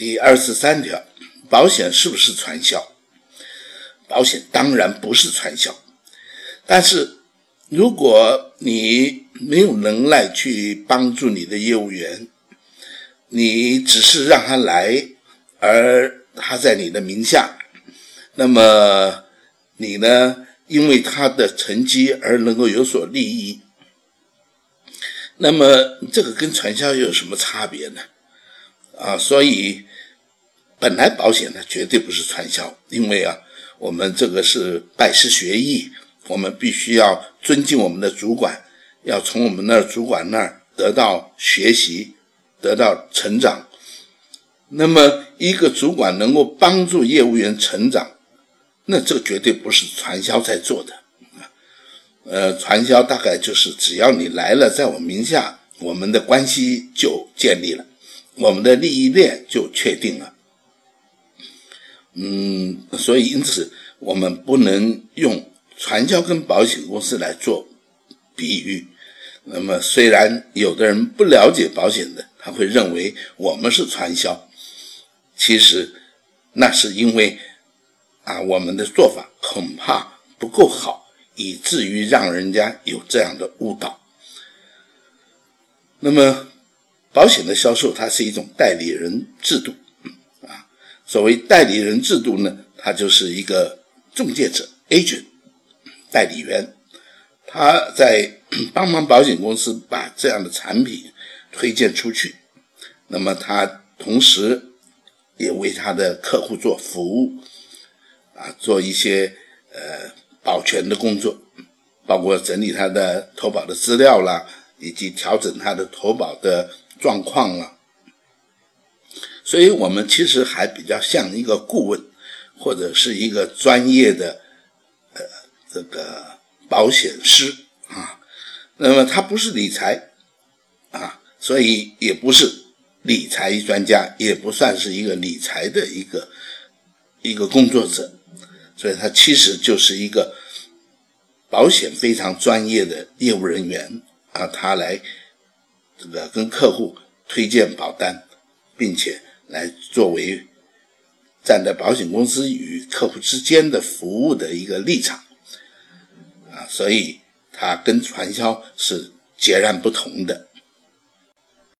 第二十三条，保险是不是传销？保险当然不是传销，但是如果你没有能耐去帮助你的业务员，你只是让他来，而他在你的名下，那么你呢？因为他的成绩而能够有所利益，那么这个跟传销又有什么差别呢？啊，所以本来保险呢绝对不是传销，因为啊，我们这个是拜师学艺，我们必须要尊敬我们的主管，要从我们那主管那儿得到学习，得到成长。那么一个主管能够帮助业务员成长。那这个绝对不是传销在做的，呃，传销大概就是只要你来了，在我名下，我们的关系就建立了，我们的利益链就确定了。嗯，所以因此我们不能用传销跟保险公司来做比喻。那么虽然有的人不了解保险的，他会认为我们是传销，其实那是因为。啊，我们的做法恐怕不够好，以至于让人家有这样的误导。那么，保险的销售它是一种代理人制度，啊，所谓代理人制度呢，它就是一个中介者 （agent） 代理员，他在 帮忙保险公司把这样的产品推荐出去，那么他同时也为他的客户做服务。啊，做一些呃保全的工作，包括整理他的投保的资料啦，以及调整他的投保的状况了。所以，我们其实还比较像一个顾问，或者是一个专业的呃这个保险师啊。那么，他不是理财啊，所以也不是理财专家，也不算是一个理财的一个一个工作者。所以，他其实就是一个保险非常专业的业务人员啊，他来这个跟客户推荐保单，并且来作为站在保险公司与客户之间的服务的一个立场啊，所以他跟传销是截然不同的。